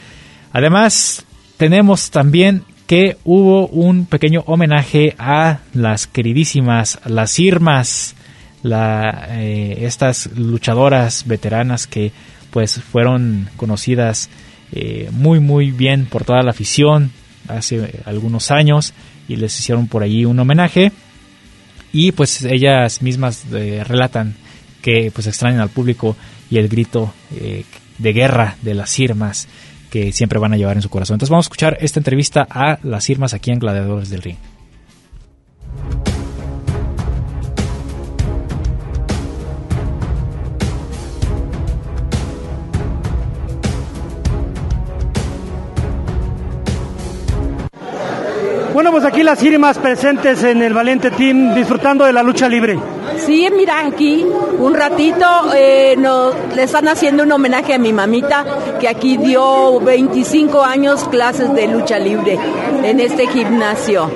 Además, tenemos también que hubo un pequeño homenaje a las queridísimas, las Irmas, la, eh, estas luchadoras veteranas que pues fueron conocidas eh, muy muy bien por toda la afición hace algunos años y les hicieron por allí un homenaje y pues ellas mismas eh, relatan que pues extrañan al público y el grito eh, de guerra de las irmas que siempre van a llevar en su corazón. Entonces vamos a escuchar esta entrevista a las Irmas aquí en Gladiadores del Ring. Las Irmas presentes en el Valiente Team disfrutando de la lucha libre. Sí, mira, aquí un ratito eh, nos, le están haciendo un homenaje a mi mamita que aquí dio 25 años clases de lucha libre en este gimnasio.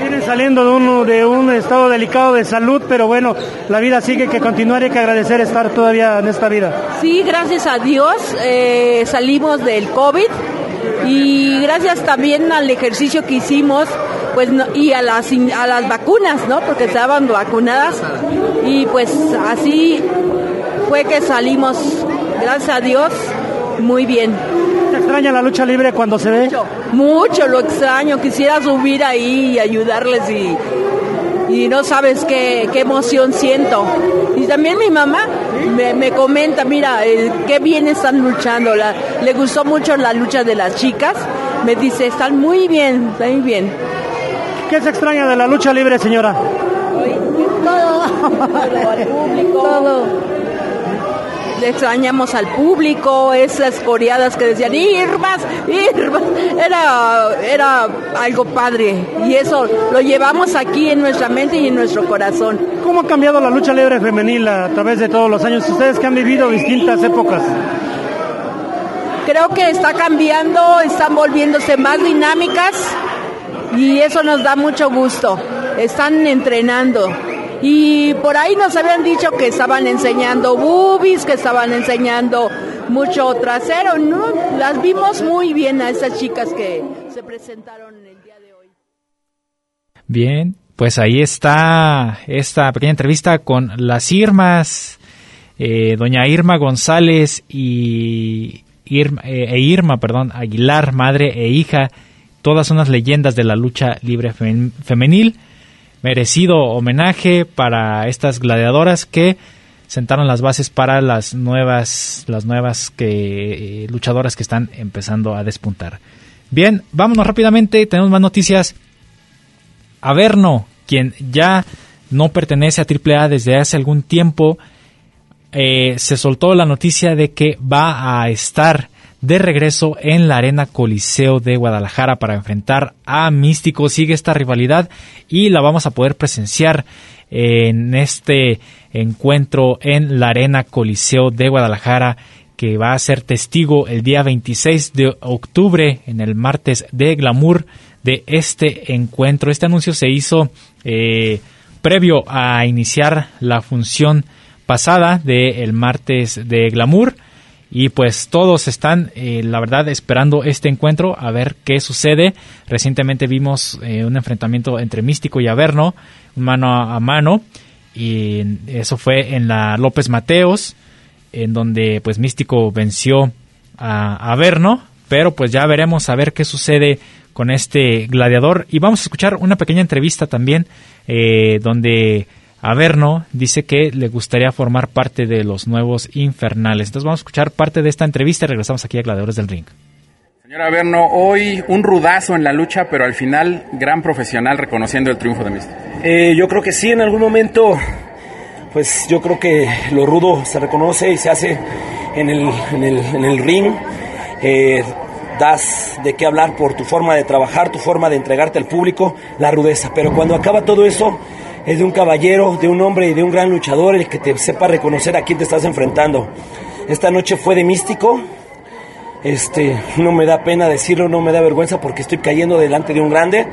Vienen saliendo de, uno, de un estado delicado de salud, pero bueno, la vida sigue que continuar y hay que agradecer estar todavía en esta vida. Sí, gracias a Dios eh, salimos del COVID y gracias también al ejercicio que hicimos pues y a las a las vacunas no porque estaban vacunadas y pues así fue que salimos gracias a Dios muy bien ¿Te extraña la lucha libre cuando se ve? Mucho, mucho lo extraño. Quisiera subir ahí y ayudarles y, y no sabes qué, qué emoción siento. Y también mi mamá me, me comenta, mira, eh, qué bien están luchando. La, le gustó mucho la lucha de las chicas. Me dice, están muy bien, están muy bien. ¿Qué se extraña de la lucha libre, señora? Todo. Todo. Le extrañamos al público, esas coreadas que decían, Irmas, Irmas. Era, era algo padre. Y eso lo llevamos aquí en nuestra mente y en nuestro corazón. ¿Cómo ha cambiado la lucha libre femenil a través de todos los años? Ustedes que han vivido distintas épocas. Creo que está cambiando, están volviéndose más dinámicas y eso nos da mucho gusto. Están entrenando. Y por ahí nos habían dicho que estaban enseñando boobies, que estaban enseñando mucho trasero, ¿no? Las vimos muy bien a esas chicas que se presentaron el día de hoy. Bien, pues ahí está esta pequeña entrevista con las Irmas, eh, doña Irma González y Irma, eh, e Irma, perdón, Aguilar, madre e hija, todas unas leyendas de la lucha libre femen- femenil merecido homenaje para estas gladiadoras que sentaron las bases para las nuevas las nuevas que eh, luchadoras que están empezando a despuntar. Bien, vámonos rápidamente, tenemos más noticias. Averno, quien ya no pertenece a AAA desde hace algún tiempo, eh, se soltó la noticia de que va a estar de regreso en la Arena Coliseo de Guadalajara para enfrentar a Místico. Sigue esta rivalidad y la vamos a poder presenciar en este encuentro en la Arena Coliseo de Guadalajara que va a ser testigo el día 26 de octubre en el martes de Glamour de este encuentro. Este anuncio se hizo eh, previo a iniciar la función pasada del martes de Glamour y pues todos están eh, la verdad esperando este encuentro a ver qué sucede. Recientemente vimos eh, un enfrentamiento entre Místico y Averno mano a mano. Y eso fue en la López Mateos en donde pues Místico venció a Averno. Pero pues ya veremos a ver qué sucede con este gladiador. Y vamos a escuchar una pequeña entrevista también eh, donde Averno dice que le gustaría formar parte de los nuevos infernales. Entonces vamos a escuchar parte de esta entrevista y regresamos aquí a Gladiadores del Ring. Señor Averno, hoy un rudazo en la lucha, pero al final gran profesional reconociendo el triunfo de Místico. Eh, yo creo que sí, en algún momento, pues yo creo que lo rudo se reconoce y se hace en el, en el, en el ring. Eh, das de qué hablar por tu forma de trabajar, tu forma de entregarte al público, la rudeza. Pero cuando acaba todo eso, es de un caballero, de un hombre y de un gran luchador el que te sepa reconocer a quién te estás enfrentando. Esta noche fue de místico. Este, no me da pena decirlo, no me da vergüenza porque estoy cayendo delante de un grande.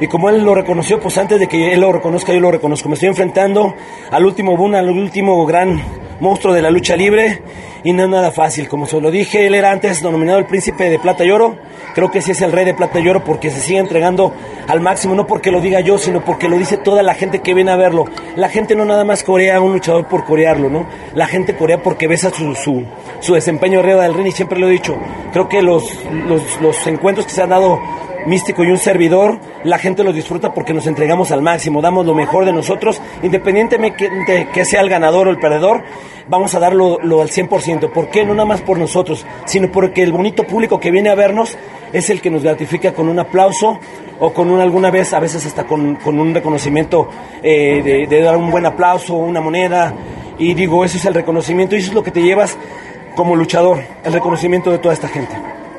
Y como él lo reconoció, pues antes de que él lo reconozca, yo lo reconozco. Me estoy enfrentando al último boom, al último gran monstruo de la lucha libre. Y no es nada fácil, como se lo dije, él era antes denominado el príncipe de plata y oro. Creo que sí es el rey de plata y oro porque se sigue entregando al máximo, no porque lo diga yo, sino porque lo dice toda la gente que viene a verlo. La gente no nada más corea a un luchador por corearlo, ¿no? La gente corea porque besa su, su, su desempeño arriba del ring y siempre lo he dicho. Creo que los, los, los encuentros que se han dado Místico y un servidor, la gente lo disfruta porque nos entregamos al máximo, damos lo mejor de nosotros, independientemente de que sea el ganador o el perdedor, vamos a darlo lo al 100%. ¿Por qué? No nada más por nosotros, sino porque el bonito público que viene a vernos es el que nos gratifica con un aplauso o con un, alguna vez, a veces hasta con, con un reconocimiento eh, de, de dar un buen aplauso, una moneda. Y digo, eso es el reconocimiento y eso es lo que te llevas como luchador, el reconocimiento de toda esta gente.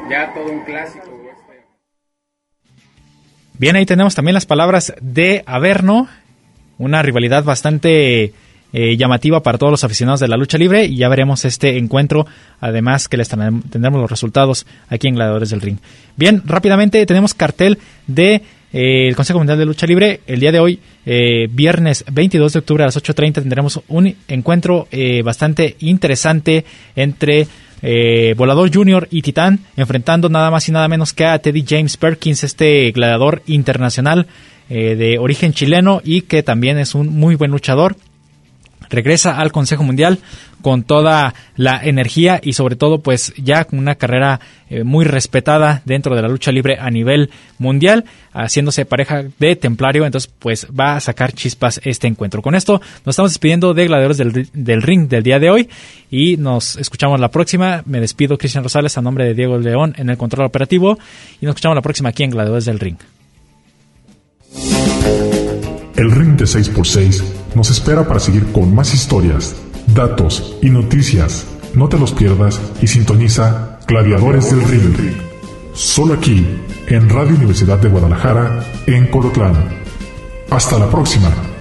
Ya todo un clásico. Bien, ahí tenemos también las palabras de Averno, una rivalidad bastante eh, llamativa para todos los aficionados de la lucha libre y ya veremos este encuentro, además que les tendremos los resultados aquí en Gladiadores del Ring. Bien, rápidamente tenemos cartel de eh, el Consejo Mundial de Lucha Libre. El día de hoy, eh, viernes 22 de octubre a las 8.30, tendremos un encuentro bastante interesante entre Volador Junior y Titán, enfrentando nada más y nada menos que a Teddy James Perkins, este gladiador internacional de origen chileno y que también es un muy buen luchador regresa al Consejo Mundial con toda la energía y sobre todo pues ya con una carrera eh, muy respetada dentro de la lucha libre a nivel mundial, haciéndose pareja de Templario, entonces pues va a sacar chispas este encuentro. Con esto nos estamos despidiendo de Gladiadores del, del Ring del día de hoy y nos escuchamos la próxima. Me despido Cristian Rosales a nombre de Diego León en el control operativo y nos escuchamos la próxima aquí en Gladiadores del Ring. El ring de 6x6 nos espera para seguir con más historias, datos y noticias. No te los pierdas y sintoniza Gladiadores del Ring. Solo aquí, en Radio Universidad de Guadalajara, en Colotlán. Hasta la próxima.